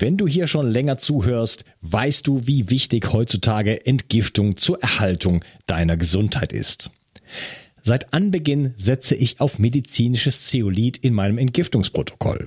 Wenn du hier schon länger zuhörst, weißt du, wie wichtig heutzutage Entgiftung zur Erhaltung deiner Gesundheit ist. Seit Anbeginn setze ich auf medizinisches Zeolit in meinem Entgiftungsprotokoll.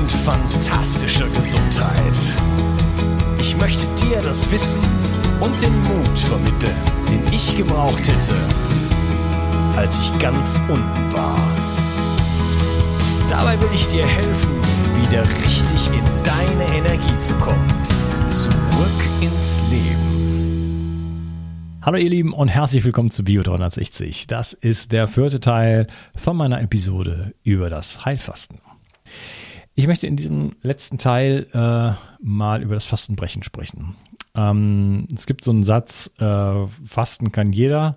und fantastischer Gesundheit. Ich möchte dir das Wissen und den Mut vermitteln, den ich gebraucht hätte, als ich ganz unten war. Dabei will ich dir helfen, wieder richtig in deine Energie zu kommen. Zurück ins Leben. Hallo ihr Lieben und herzlich willkommen zu Bio 360. Das ist der vierte Teil von meiner Episode über das Heilfasten. Ich möchte in diesem letzten Teil äh, mal über das Fastenbrechen sprechen. Ähm, es gibt so einen Satz, äh, Fasten kann jeder,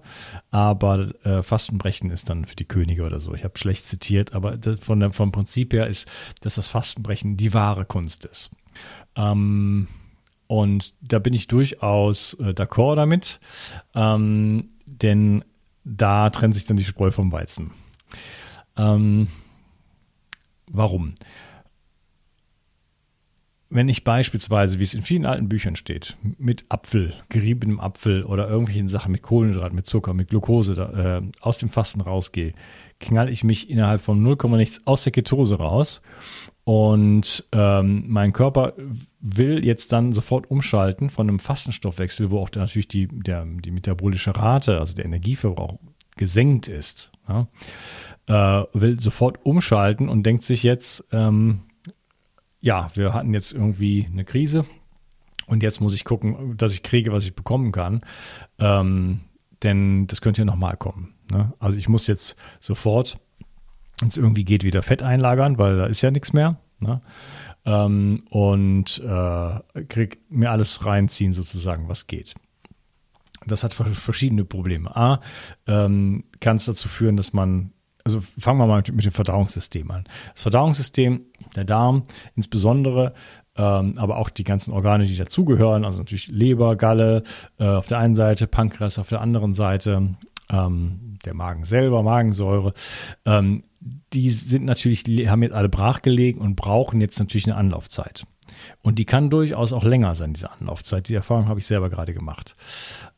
aber äh, Fastenbrechen ist dann für die Könige oder so. Ich habe schlecht zitiert, aber von der, vom Prinzip her ist, dass das Fastenbrechen die wahre Kunst ist. Ähm, und da bin ich durchaus äh, d'accord damit, ähm, denn da trennt sich dann die Spreu vom Weizen. Ähm, warum? Wenn ich beispielsweise, wie es in vielen alten Büchern steht, mit Apfel, geriebenem Apfel oder irgendwelchen Sachen mit Kohlenhydrat, mit Zucker, mit Glucose da, äh, aus dem Fasten rausgehe, knall ich mich innerhalb von 0, nichts aus der Ketose raus und ähm, mein Körper will jetzt dann sofort umschalten von einem Fastenstoffwechsel, wo auch natürlich die, der, die metabolische Rate, also der Energieverbrauch, gesenkt ist. Ja? Äh, will sofort umschalten und denkt sich jetzt, ähm, ja, wir hatten jetzt irgendwie eine Krise und jetzt muss ich gucken, dass ich kriege, was ich bekommen kann. Ähm, denn das könnte ja nochmal kommen. Ne? Also ich muss jetzt sofort wenn es irgendwie geht, wieder Fett einlagern, weil da ist ja nichts mehr. Ne? Ähm, und äh, krieg mir alles reinziehen, sozusagen, was geht. Das hat verschiedene Probleme. A, ähm, kann es dazu führen, dass man, also fangen wir mal mit, dem Verdauungssystem an. Das Verdauungssystem, der Darm insbesondere, ähm, aber auch die ganzen Organe, die dazugehören, also natürlich Leber, Galle äh, auf der einen Seite, Pankreas auf der anderen Seite, ähm, der Magen selber, Magensäure, ähm, die sind natürlich, haben jetzt alle brachgelegen und brauchen jetzt natürlich eine Anlaufzeit. Und die kann durchaus auch länger sein, diese Anlaufzeit. Die Erfahrung habe ich selber gerade gemacht.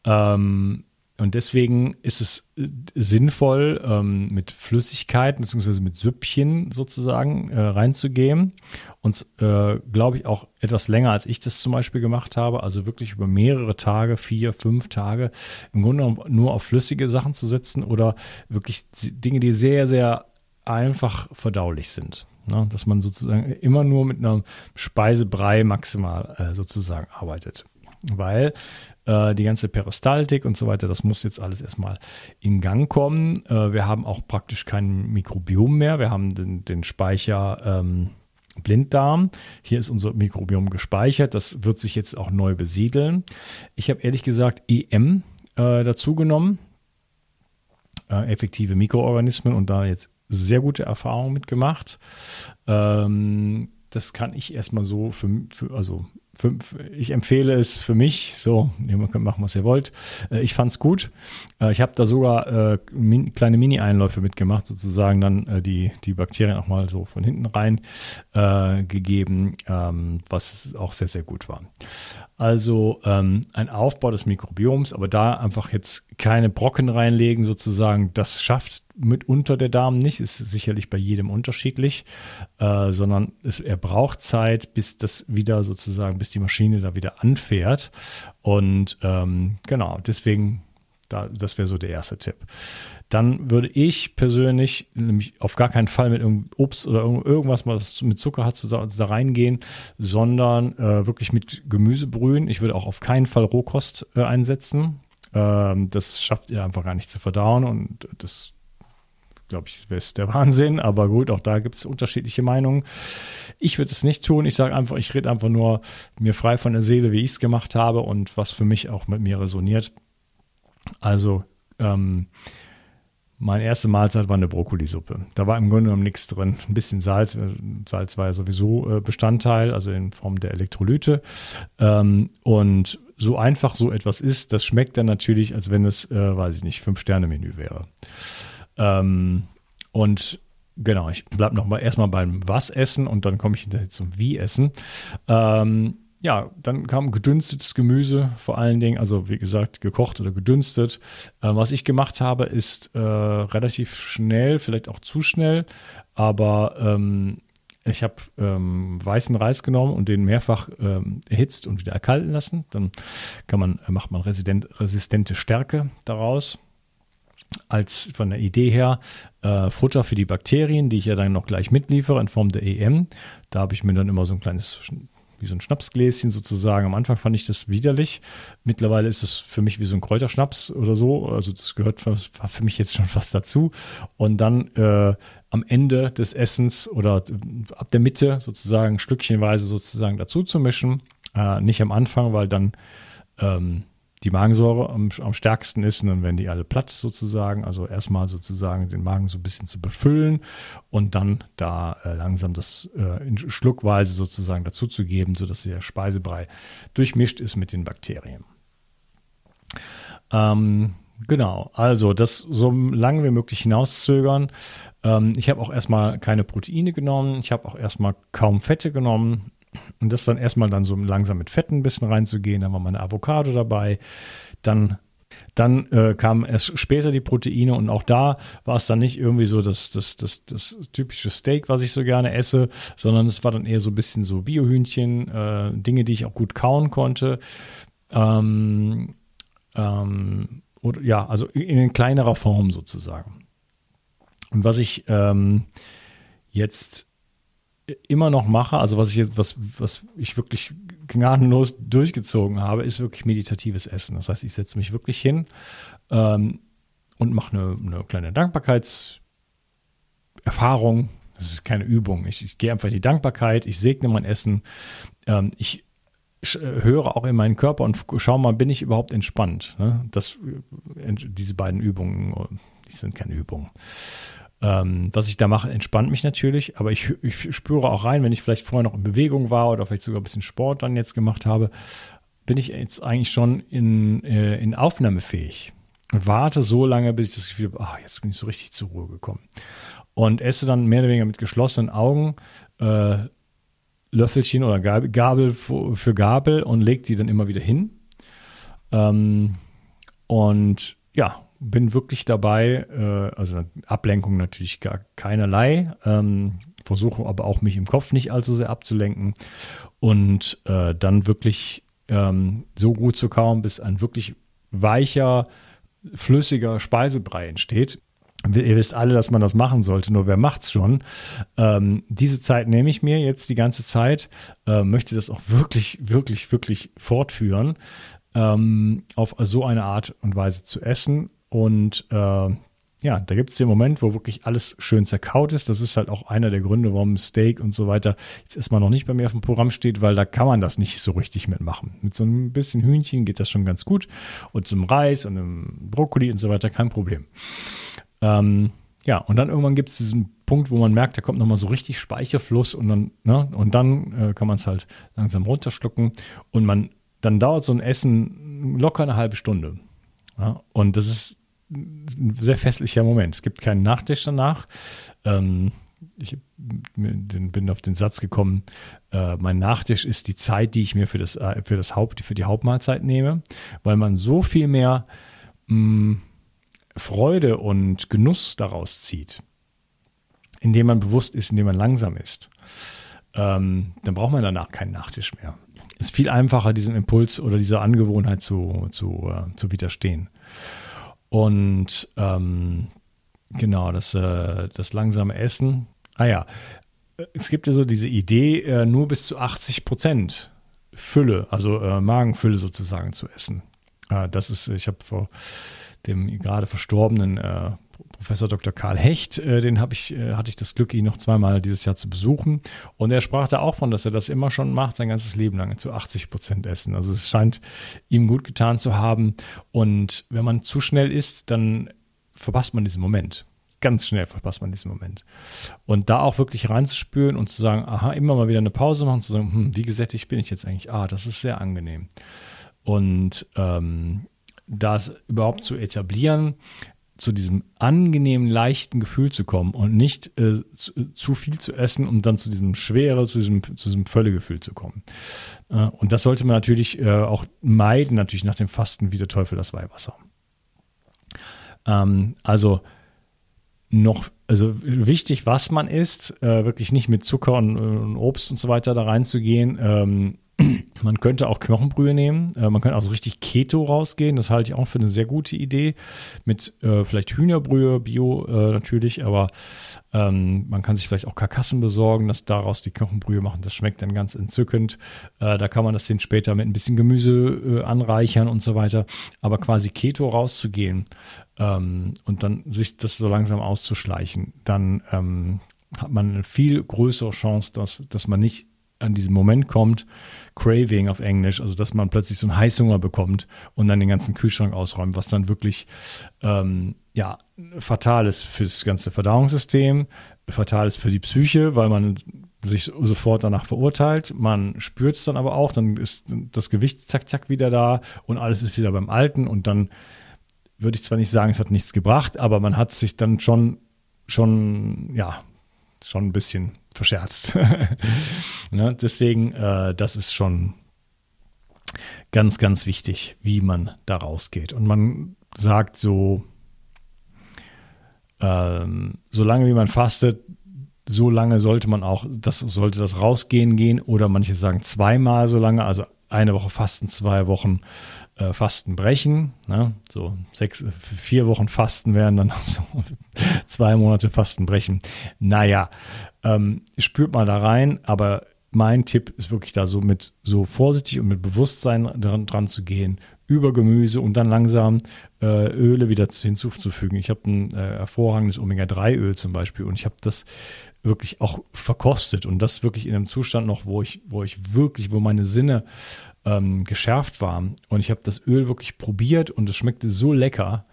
Ähm, und deswegen ist es äh, sinnvoll, ähm, mit Flüssigkeiten bzw. mit Süppchen sozusagen äh, reinzugehen. Und äh, glaube ich auch etwas länger, als ich das zum Beispiel gemacht habe. Also wirklich über mehrere Tage, vier, fünf Tage, im Grunde nur auf flüssige Sachen zu setzen oder wirklich Dinge, die sehr, sehr einfach verdaulich sind. Ne? Dass man sozusagen immer nur mit einem Speisebrei maximal äh, sozusagen arbeitet. Weil äh, die ganze Peristaltik und so weiter, das muss jetzt alles erstmal in Gang kommen. Äh, wir haben auch praktisch kein Mikrobiom mehr. Wir haben den, den Speicher ähm, Blinddarm. Hier ist unser Mikrobiom gespeichert. Das wird sich jetzt auch neu besiedeln. Ich habe ehrlich gesagt EM äh, dazu genommen. Äh, effektive Mikroorganismen und da jetzt sehr gute Erfahrungen mitgemacht. Ähm, Das kann ich erstmal so für, für also ich empfehle es für mich, so, ihr könnt machen, was ihr wollt. Äh, ich fand es gut. Äh, ich habe da sogar äh, kleine Mini-Einläufe mitgemacht, sozusagen dann die, die Bakterien auch mal so von hinten rein gegeben, ähm, was auch sehr, sehr gut war. Also ähm, ein Aufbau des Mikrobioms, aber da einfach jetzt keine Brocken reinlegen, sozusagen, das schafft mitunter der Darm nicht, ist sicherlich bei jedem unterschiedlich, äh, sondern es, er braucht Zeit, bis das wieder sozusagen, bis die Maschine da wieder anfährt. Und ähm, genau, deswegen, da, das wäre so der erste Tipp. Dann würde ich persönlich nämlich auf gar keinen Fall mit Obst oder irgendwas, was mit Zucker hat, da, reingehen, sondern äh, wirklich mit Gemüse brühen. Ich würde auch auf keinen Fall Rohkost äh, einsetzen. Ähm, das schafft ihr einfach gar nicht zu verdauen und das glaube ich, ist der Wahnsinn. Aber gut, auch da gibt es unterschiedliche Meinungen. Ich würde es nicht tun. Ich sage einfach, ich rede einfach nur mir frei von der Seele, wie ich es gemacht habe und was für mich auch mit mir resoniert. Also, ähm, meine erste Mahlzeit war eine Brokkolisuppe. Da war im Grunde genommen nichts drin. Ein bisschen Salz. Salz war ja sowieso äh, Bestandteil, also in Form der Elektrolyte. Ähm, und so einfach so etwas ist, das schmeckt dann natürlich, als wenn es, äh, weiß ich nicht, Fünf-Sterne-Menü wäre. Ähm, und genau, ich bleibe noch mal erstmal beim Was essen und dann komme ich hinterher zum Wie essen. Ähm, ja, dann kam gedünstetes Gemüse vor allen Dingen, also wie gesagt, gekocht oder gedünstet. Äh, was ich gemacht habe, ist äh, relativ schnell, vielleicht auch zu schnell, aber ähm, ich habe ähm, weißen Reis genommen und den mehrfach ähm, erhitzt und wieder erkalten lassen. Dann kann man, macht man resistente Stärke daraus als von der Idee her äh, Futter für die Bakterien, die ich ja dann noch gleich mitliefere in Form der EM. Da habe ich mir dann immer so ein kleines, wie so ein Schnapsgläschen sozusagen. Am Anfang fand ich das widerlich. Mittlerweile ist es für mich wie so ein Kräuterschnaps oder so. Also das gehört für, für mich jetzt schon fast dazu. Und dann äh, am Ende des Essens oder ab der Mitte sozusagen stückchenweise sozusagen dazu zu mischen. Äh, nicht am Anfang, weil dann ähm, die Magensäure am, am stärksten ist und dann werden die alle platt sozusagen. Also erstmal sozusagen den Magen so ein bisschen zu befüllen und dann da äh, langsam das äh, in Schluckweise sozusagen dazuzugeben, sodass der Speisebrei durchmischt ist mit den Bakterien. Ähm, Genau, also das so lange wie möglich hinauszögern. Ähm, ich habe auch erstmal keine Proteine genommen, ich habe auch erstmal kaum Fette genommen. Und das dann erstmal dann so langsam mit Fetten ein bisschen reinzugehen. Dann war meine Avocado dabei. Dann dann äh, kamen erst später die Proteine und auch da war es dann nicht irgendwie so das, das, das, das typische Steak, was ich so gerne esse, sondern es war dann eher so ein bisschen so Biohühnchen, äh, Dinge, die ich auch gut kauen konnte. Ähm, ähm, oder, ja, also in kleinerer Form sozusagen. Und was ich ähm, jetzt immer noch mache, also was ich jetzt, was, was ich wirklich gnadenlos durchgezogen habe, ist wirklich meditatives Essen. Das heißt, ich setze mich wirklich hin ähm, und mache eine, eine kleine Dankbarkeitserfahrung. Das ist keine Übung. Ich, ich gehe einfach die Dankbarkeit, ich segne mein Essen, ähm, ich höre auch in meinen Körper und schaue mal, bin ich überhaupt entspannt? Ne? Das, äh, diese beiden Übungen, die sind keine Übungen. Ähm, was ich da mache, entspannt mich natürlich, aber ich, ich spüre auch rein, wenn ich vielleicht vorher noch in Bewegung war oder vielleicht sogar ein bisschen Sport dann jetzt gemacht habe, bin ich jetzt eigentlich schon in, äh, in aufnahmefähig. Und warte so lange, bis ich das Gefühl habe, ach, jetzt bin ich so richtig zur Ruhe gekommen. Und esse dann mehr oder weniger mit geschlossenen Augen äh, Löffelchen oder Gabel für Gabel und lege die dann immer wieder hin. Ähm, und ja, bin wirklich dabei, äh, also Ablenkung natürlich gar keinerlei, ähm, versuche aber auch mich im Kopf nicht allzu sehr abzulenken und äh, dann wirklich ähm, so gut zu kauen, bis ein wirklich weicher, flüssiger Speisebrei entsteht. Ihr wisst alle, dass man das machen sollte, nur wer macht's schon? Ähm, diese Zeit nehme ich mir jetzt die ganze Zeit, äh, möchte das auch wirklich, wirklich, wirklich fortführen, ähm, auf so eine Art und Weise zu essen und äh, ja, da gibt es den Moment, wo wirklich alles schön zerkaut ist. Das ist halt auch einer der Gründe, warum Steak und so weiter jetzt erstmal noch nicht bei mir auf dem Programm steht, weil da kann man das nicht so richtig mitmachen. Mit so ein bisschen Hühnchen geht das schon ganz gut und zum Reis und einem Brokkoli und so weiter kein Problem. Ähm, ja, und dann irgendwann gibt es diesen Punkt, wo man merkt, da kommt nochmal so richtig Speicherfluss und dann, ne, und dann äh, kann man es halt langsam runterschlucken und man, dann dauert so ein Essen locker eine halbe Stunde. Ja? Und das ist ein sehr festlicher Moment. Es gibt keinen Nachtisch danach. Ähm, ich bin auf den Satz gekommen, äh, mein Nachtisch ist die Zeit, die ich mir für das, äh, für das Haupt, für die Hauptmahlzeit nehme, weil man so viel mehr mh, mm, Freude und Genuss daraus zieht, indem man bewusst ist, indem man langsam ist. Ähm, dann braucht man danach keinen Nachtisch mehr. Es ist viel einfacher, diesem Impuls oder dieser Angewohnheit zu, zu, äh, zu widerstehen. Und ähm, genau, das, äh, das langsame Essen. Ah ja, es gibt ja so diese Idee, äh, nur bis zu 80 Prozent Fülle, also äh, Magenfülle sozusagen zu essen. Äh, das ist, ich habe vor dem gerade verstorbenen äh, Professor Dr. Karl Hecht, äh, den habe ich, äh, hatte ich das Glück, ihn noch zweimal dieses Jahr zu besuchen. Und er sprach da auch von, dass er das immer schon macht, sein ganzes Leben lang, zu 80 Prozent essen. Also es scheint ihm gut getan zu haben. Und wenn man zu schnell isst, dann verpasst man diesen Moment. Ganz schnell verpasst man diesen Moment. Und da auch wirklich reinzuspüren und zu sagen, aha, immer mal wieder eine Pause machen, zu sagen, hm, wie gesättigt bin ich jetzt eigentlich? Ah, das ist sehr angenehm. Und ähm, das überhaupt zu etablieren, zu diesem angenehmen, leichten Gefühl zu kommen und nicht äh, zu, zu, viel zu essen, um dann zu diesem schwere, zu diesem, zu diesem Völlegefühl zu kommen. Äh, und das sollte man natürlich äh, auch meiden, natürlich nach dem Fasten wie der Teufel das Weihwasser. Ähm, also noch, also wichtig, was man isst, äh, wirklich nicht mit Zucker und, und, Obst und so weiter da reinzugehen. Ähm, man könnte auch Knochenbrühe nehmen. Äh, man könnte auch so richtig Keto rausgehen. Das halte ich auch für eine sehr gute Idee. Mit äh, vielleicht Hühnerbrühe, Bio äh, natürlich, aber ähm, man kann sich vielleicht auch Karkassen besorgen, dass daraus die Knochenbrühe machen. Das schmeckt dann ganz entzückend. Äh, da kann man das dann später mit ein bisschen Gemüse äh, anreichern und so weiter. Aber quasi Keto rauszugehen ähm, und dann sich das so langsam auszuschleichen, dann ähm, hat man eine viel größere Chance, dass, dass man nicht an diesen Moment kommt, Craving auf Englisch, also dass man plötzlich so einen Heißhunger bekommt und dann den ganzen Kühlschrank ausräumt, was dann wirklich ähm, ja fatal ist fürs ganze Verdauungssystem, fatal ist für die Psyche, weil man sich sofort danach verurteilt. Man spürt es dann aber auch, dann ist das Gewicht zack, zack wieder da und alles ist wieder beim Alten und dann würde ich zwar nicht sagen, es hat nichts gebracht, aber man hat sich dann schon, schon, ja, schon ein bisschen verscherzt. ne? Deswegen, äh, das ist schon ganz, ganz wichtig, wie man da rausgeht. Und man sagt so, ähm, solange wie man fastet, so lange sollte man auch, das sollte das rausgehen gehen oder manche sagen zweimal so lange, also eine Woche Fasten, zwei Wochen äh, Fasten brechen. Ne? So sechs, vier Wochen Fasten wären dann so zwei Monate Fasten brechen. Naja, ähm, spürt mal da rein, aber mein Tipp ist wirklich da so mit so vorsichtig und mit Bewusstsein dran, dran zu gehen, über Gemüse und dann langsam äh, Öle wieder hinzuzufügen. Ich habe ein äh, hervorragendes Omega-3-Öl zum Beispiel und ich habe das wirklich auch verkostet und das wirklich in einem Zustand noch, wo ich, wo ich wirklich, wo meine Sinne ähm, geschärft waren. Und ich habe das Öl wirklich probiert und es schmeckte so lecker.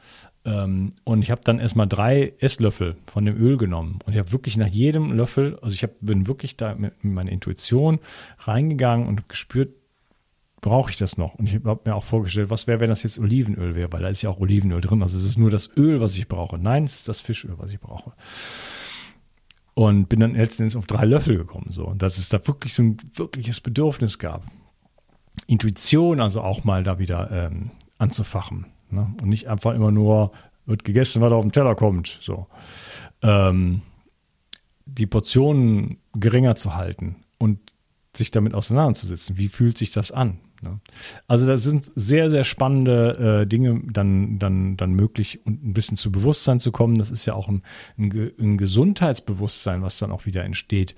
Ähm, und ich habe dann erstmal drei Esslöffel von dem Öl genommen. Und ich habe wirklich nach jedem Löffel, also ich hab, bin wirklich da mit, meiner Intuition reingegangen und gespürt, brauche ich das noch? Und ich habe mir auch vorgestellt, was wäre, wenn das jetzt Olivenöl wäre, weil da ist ja auch Olivenöl drin. Also es ist nur das Öl, was ich brauche. Nein, es ist das Fischöl, was ich brauche. Und bin dann letztendlich auf drei Löffel gekommen. So. Und dass es da wirklich so ein wirkliches Bedürfnis gab. Intuition also auch mal da wieder ähm, anzufachen. Ne? Und nicht einfach immer nur wird gegessen, was auf dem Teller kommt. So. Ähm, die Portionen geringer zu halten und sich damit auseinanderzusetzen. Wie fühlt sich das an? Ne? Also da sind sehr, sehr spannende äh, Dinge dann, dann, dann möglich und ein bisschen zu Bewusstsein zu kommen. Das ist ja auch ein, ein, ein Gesundheitsbewusstsein, was dann auch wieder entsteht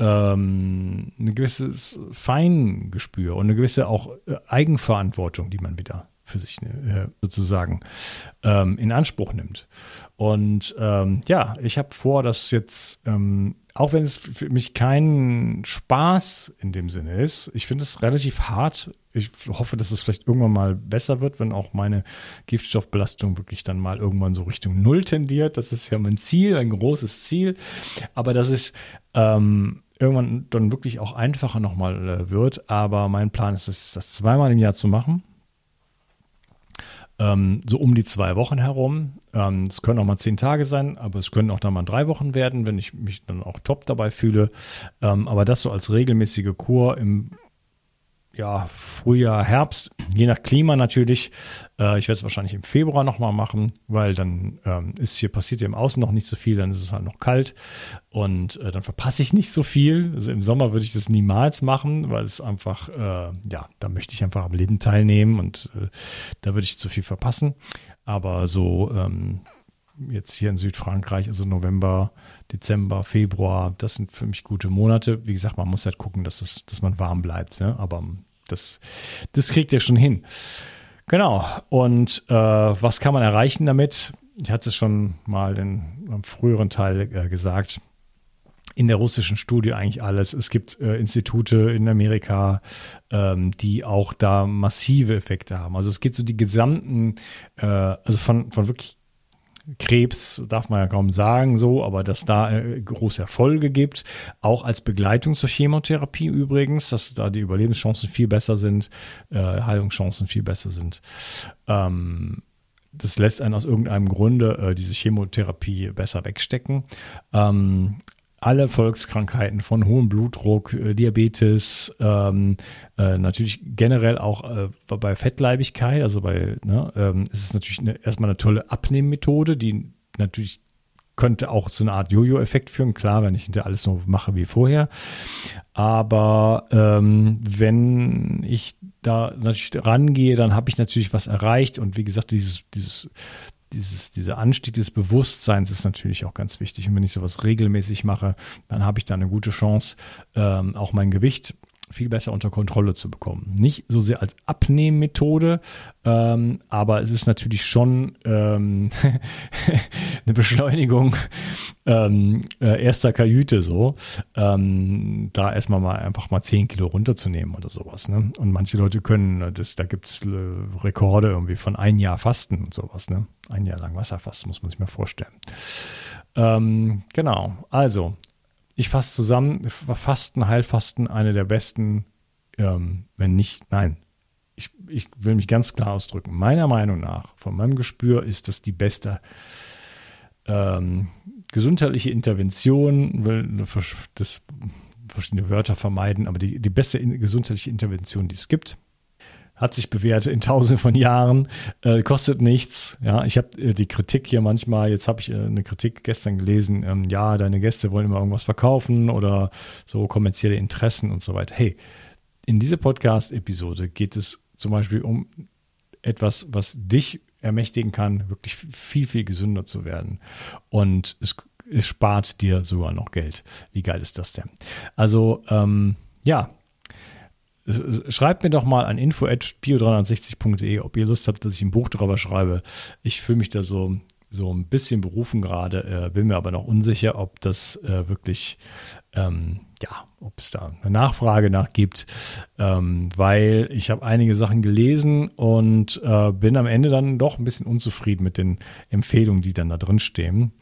ähm, ein gewisses Feingespür und eine gewisse auch äh, Eigenverantwortung, die man wieder für sich äh, sozusagen ähm, in Anspruch nimmt. Und ähm, ja, ich habe vor, dass jetzt, ähm, auch wenn es für mich kein Spaß in dem Sinne ist, ich finde es relativ hart. Ich hoffe, dass es vielleicht irgendwann mal besser wird, wenn auch meine Giftstoffbelastung wirklich dann mal irgendwann so Richtung Null tendiert. Das ist ja mein Ziel, ein großes Ziel. Aber das ist ähm, irgendwann dann wirklich auch einfacher nochmal äh, wird. Aber mein Plan ist, das, das zweimal im Jahr zu machen ähm, so um die zwei Wochen herum. Ähm, es können auch mal zehn Tage sein, aber es können auch dann mal drei Wochen werden, wenn ich mich dann auch top dabei fühle. Ähm, aber das so als regelmäßige Kur im ja, Frühjahr, Herbst, je nach Klima natürlich. Äh, ich werde es wahrscheinlich im Februar nochmal machen, weil dann ähm, ist hier passiert im Außen noch nicht so viel, dann ist es halt noch kalt und äh, dann verpasse ich nicht so viel. Also im Sommer würde ich das niemals machen, weil es einfach, äh, ja, da möchte ich einfach am Leben teilnehmen und äh, da würde ich zu viel verpassen. Aber so ähm, jetzt hier in Südfrankreich, also November, Dezember, Februar, das sind für mich gute Monate. Wie gesagt, man muss halt gucken, dass, es, dass man warm bleibt. Ne? Aber das, das kriegt ihr schon hin. Genau. Und äh, was kann man erreichen damit? Ich hatte es schon mal in einem früheren Teil äh, gesagt. In der russischen Studie eigentlich alles. Es gibt äh, Institute in Amerika, ähm, die auch da massive Effekte haben. Also es geht so die gesamten, äh, also von, von wirklich Krebs darf man ja kaum sagen so, aber dass da äh, große Erfolge gibt, auch als Begleitung zur Chemotherapie übrigens, dass da die Überlebenschancen viel besser sind, äh, Heilungschancen viel besser sind. Ähm, das lässt einen aus irgendeinem Grunde äh, diese Chemotherapie besser wegstecken. Ähm, alle Volkskrankheiten von hohem Blutdruck, äh, Diabetes, ähm, äh, natürlich generell auch äh, bei Fettleibigkeit, also bei, ne, ähm, ist es natürlich eine, erstmal eine tolle Abnehmmethode, die natürlich könnte auch zu einer Art Jojo-Effekt führen, klar, wenn ich hinter alles so mache wie vorher. Aber ähm, wenn ich da natürlich rangehe, dann habe ich natürlich was erreicht und wie gesagt, dieses, dieses dieses, dieser Anstieg des Bewusstseins ist natürlich auch ganz wichtig. Und wenn ich sowas regelmäßig mache, dann habe ich da eine gute Chance, ähm, auch mein Gewicht viel besser unter Kontrolle zu bekommen. Nicht so sehr als Abnehmmethode, ähm, aber es ist natürlich schon ähm, eine Beschleunigung ähm, äh, erster Kajüte so, ähm, da erstmal mal einfach mal 10 Kilo runterzunehmen oder sowas. Ne? Und manche Leute können, das, da gibt es äh, Rekorde irgendwie von ein Jahr Fasten und sowas. Ne? Ein Jahr lang Wasserfasten, muss man sich mal vorstellen. Ähm, genau, also ich fasse zusammen, Fasten, Heilfasten, eine der besten, ähm, wenn nicht, nein, ich, ich will mich ganz klar ausdrücken. Meiner Meinung nach, von meinem Gespür, ist das die beste ähm, gesundheitliche Intervention, will das verschiedene Wörter vermeiden, aber die, die beste gesundheitliche Intervention, die es gibt hat sich bewährt in tausenden von Jahren, äh, kostet nichts. Ja, ich habe äh, die Kritik hier manchmal, jetzt habe ich äh, eine Kritik gestern gelesen, ähm, ja, deine Gäste wollen immer irgendwas verkaufen oder so kommerzielle Interessen und so weiter. Hey, in dieser Podcast-Episode geht es zum Beispiel um etwas, was dich ermächtigen kann, wirklich viel, viel gesünder zu werden. Und es, es spart dir sogar noch Geld. Wie geil ist das denn? Also, ähm, ja, Schreibt mir doch mal an info.bio360.de, ob ihr Lust habt, dass ich ein Buch darüber schreibe. Ich fühle mich da so, so ein bisschen berufen gerade, äh, bin mir aber noch unsicher, ob das äh, wirklich, ähm, ja, ob es da eine Nachfrage nach gibt, ähm, weil ich habe einige Sachen gelesen und äh, bin am Ende dann doch ein bisschen unzufrieden mit den Empfehlungen, die dann da drin stehen.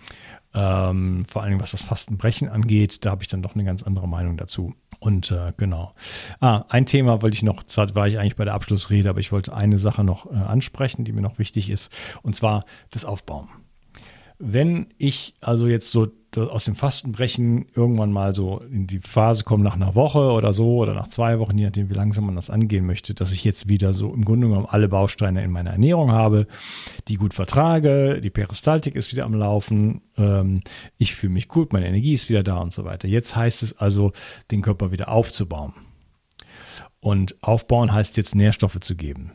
Ähm, vor allem was das Fastenbrechen angeht, da habe ich dann doch eine ganz andere Meinung dazu. Und äh, genau. Ah, ein Thema wollte ich noch, zwar war ich eigentlich bei der Abschlussrede, aber ich wollte eine Sache noch äh, ansprechen, die mir noch wichtig ist, und zwar das Aufbauen. Wenn ich also jetzt so aus dem Fastenbrechen irgendwann mal so in die Phase komme nach einer Woche oder so oder nach zwei Wochen, je nachdem, wie langsam man das angehen möchte, dass ich jetzt wieder so im Grunde genommen alle Bausteine in meiner Ernährung habe, die gut vertrage, die Peristaltik ist wieder am Laufen, ähm, ich fühle mich gut, meine Energie ist wieder da und so weiter. Jetzt heißt es also, den Körper wieder aufzubauen. Und aufbauen heißt jetzt Nährstoffe zu geben.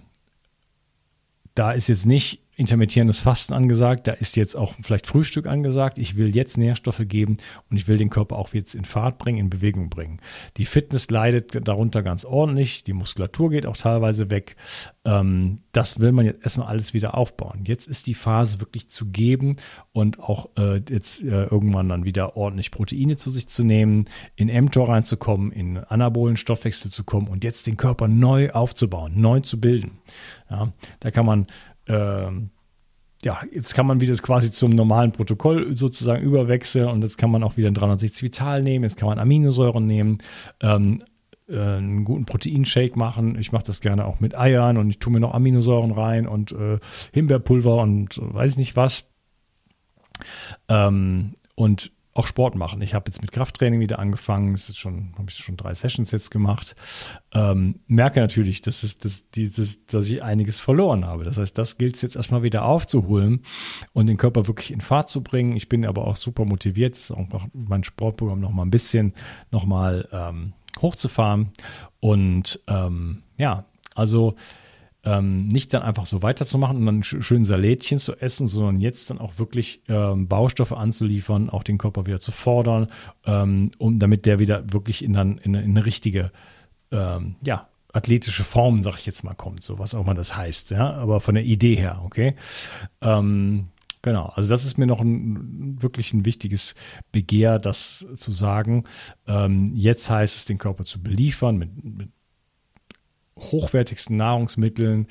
Da ist jetzt nicht intermittierendes Fasten angesagt, da ist jetzt auch vielleicht Frühstück angesagt. Ich will jetzt Nährstoffe geben und ich will den Körper auch jetzt in Fahrt bringen, in Bewegung bringen. Die Fitness leidet darunter ganz ordentlich, die Muskulatur geht auch teilweise weg. Ähm, das will man jetzt erstmal alles wieder aufbauen. Jetzt ist die Phase wirklich zu geben und auch äh, jetzt äh, irgendwann dann wieder ordentlich Proteine zu sich zu nehmen, in mTOR reinzukommen, in anabolen Stoffwechsel zu kommen und jetzt den Körper neu aufzubauen, neu zu bilden. Ja, da kann man ähm, ja, jetzt kann man wieder quasi zum normalen Protokoll sozusagen überwechseln und jetzt kann man auch wieder ein 360 Vital nehmen, jetzt kann man Aminosäuren nehmen, ähm, äh, einen guten Proteinshake machen. Ich mache das gerne auch mit Eiern und ich tue mir noch Aminosäuren rein und äh, Himbeerpulver und weiß nicht was. Ähm, und auch Sport machen. Ich habe jetzt mit Krafttraining wieder angefangen. Es ist schon, habe ich schon drei Sessions jetzt gemacht. Ähm, merke natürlich, dass, es, dass, dieses, dass ich einiges verloren habe. Das heißt, das gilt es jetzt erstmal wieder aufzuholen und den Körper wirklich in Fahrt zu bringen. Ich bin aber auch super motiviert, das ist auch mein Sportprogramm noch mal ein bisschen noch mal ähm, hochzufahren. Und ähm, ja, also ähm, nicht dann einfach so weiterzumachen und dann schön Salätchen zu essen, sondern jetzt dann auch wirklich ähm, Baustoffe anzuliefern, auch den Körper wieder zu fordern, ähm, um damit der wieder wirklich in, dann, in, in eine richtige, ähm, ja, athletische Form, sag ich jetzt mal, kommt, so was auch immer das heißt, ja, aber von der Idee her, okay. Ähm, Genau, also das ist mir noch ein wirklich ein wichtiges Begehr, das zu sagen. Ähm, jetzt heißt es, den Körper zu beliefern mit, mit hochwertigsten Nahrungsmitteln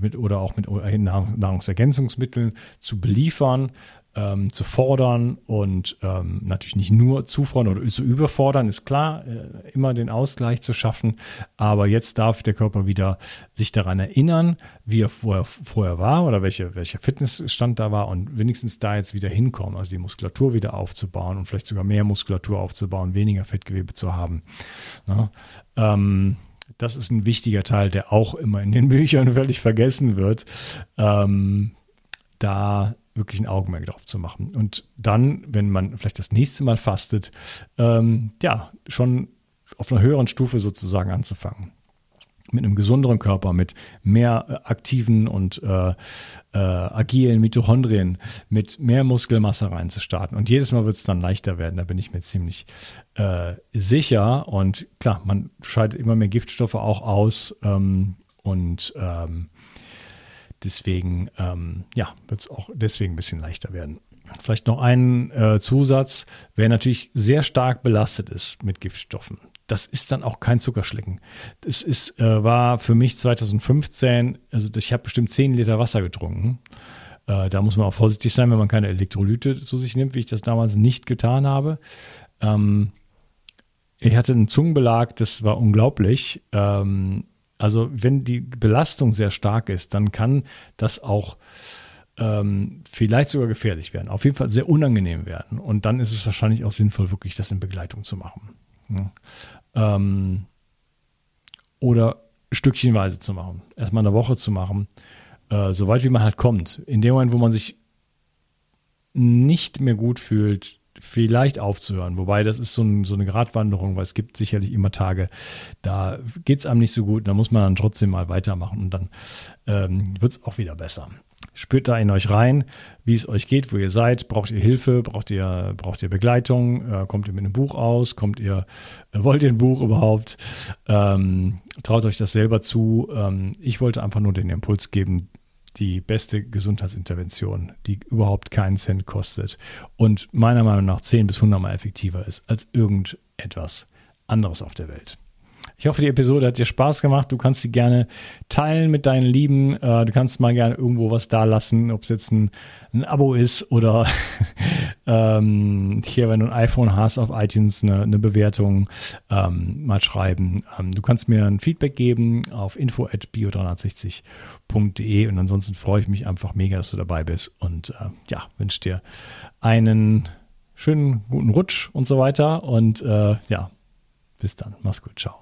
mit, oder auch mit Nahrungsergänzungsmitteln zu beliefern, ähm, zu fordern und ähm, natürlich nicht nur zufordern oder zu überfordern, ist klar, äh, immer den Ausgleich zu schaffen. Aber jetzt darf der Körper wieder sich daran erinnern, wie er vorher, vorher war oder welche, welcher Fitnessstand da war und wenigstens da jetzt wieder hinkommen, also die Muskulatur wieder aufzubauen und vielleicht sogar mehr Muskulatur aufzubauen, weniger Fettgewebe zu haben. Ja, ne? ähm, das ist ein wichtiger Teil, der auch immer in den Büchern völlig vergessen wird. Ähm, da wirklich ein Augenmerk drauf zu machen. Und dann, wenn man vielleicht das nächste Mal fastet, ähm, ja, schon auf einer höheren Stufe sozusagen anzufangen mit einem gesunderen Körper, mit mehr äh, aktiven und äh, äh, agilen Mitochondrien, mit mehr Muskelmasse reinzustarten. Und jedes Mal wird es dann leichter werden, da bin ich mir ziemlich äh, sicher. Und klar, man scheidet immer mehr Giftstoffe auch aus ähm, und ähm, deswegen, ähm, ja, wird es auch deswegen ein bisschen leichter werden. Vielleicht noch ein äh, Zusatz, wer natürlich sehr stark belastet ist mit Giftstoffen, das ist dann auch kein Zuckerschlecken. Das ist, äh, war für mich 2015, also ich habe bestimmt 10 Liter Wasser getrunken. Äh, da muss man auch vorsichtig sein, wenn man keine Elektrolyte zu sich nimmt, wie ich das damals nicht getan habe. Ähm, ich hatte einen Zungenbelag, das war unglaublich. Ähm, also wenn die Belastung sehr stark ist, dann kann das auch ähm, vielleicht sogar gefährlich werden. Auf jeden Fall sehr unangenehm werden. Und dann ist es wahrscheinlich auch sinnvoll, wirklich das in Begleitung zu machen. Ähm, oder stückchenweise zu machen. Erstmal eine Woche zu machen. Äh, so weit wie man halt kommt. In dem Moment, wo man sich nicht mehr gut fühlt, vielleicht aufzuhören. Wobei das ist so, ein, so eine Gratwanderung, weil es gibt sicherlich immer Tage, da geht es einem nicht so gut, da muss man dann trotzdem mal weitermachen und dann ähm, wird es auch wieder besser. Spürt da in euch rein, wie es euch geht, wo ihr seid. Braucht ihr Hilfe? Braucht ihr, braucht ihr Begleitung? Äh, kommt ihr mit einem Buch aus? Kommt ihr, äh, wollt ihr ein Buch überhaupt? Ähm, traut euch das selber zu. Ähm, ich wollte einfach nur den Impuls geben, die beste Gesundheitsintervention, die überhaupt keinen Cent kostet und meiner Meinung nach 10 bis 100 Mal effektiver ist als irgendetwas anderes auf der Welt. Ich hoffe, die Episode hat dir Spaß gemacht. Du kannst sie gerne teilen mit deinen Lieben. Äh, du kannst mal gerne irgendwo was da lassen, ob es jetzt ein, ein Abo ist oder ähm, hier, wenn du ein iPhone hast, auf iTunes eine, eine Bewertung ähm, mal schreiben. Ähm, du kannst mir ein Feedback geben auf info.bio360.de und ansonsten freue ich mich einfach mega, dass du dabei bist und äh, ja, wünsche dir einen schönen guten Rutsch und so weiter und äh, ja, bis dann. Mach's gut. Ciao.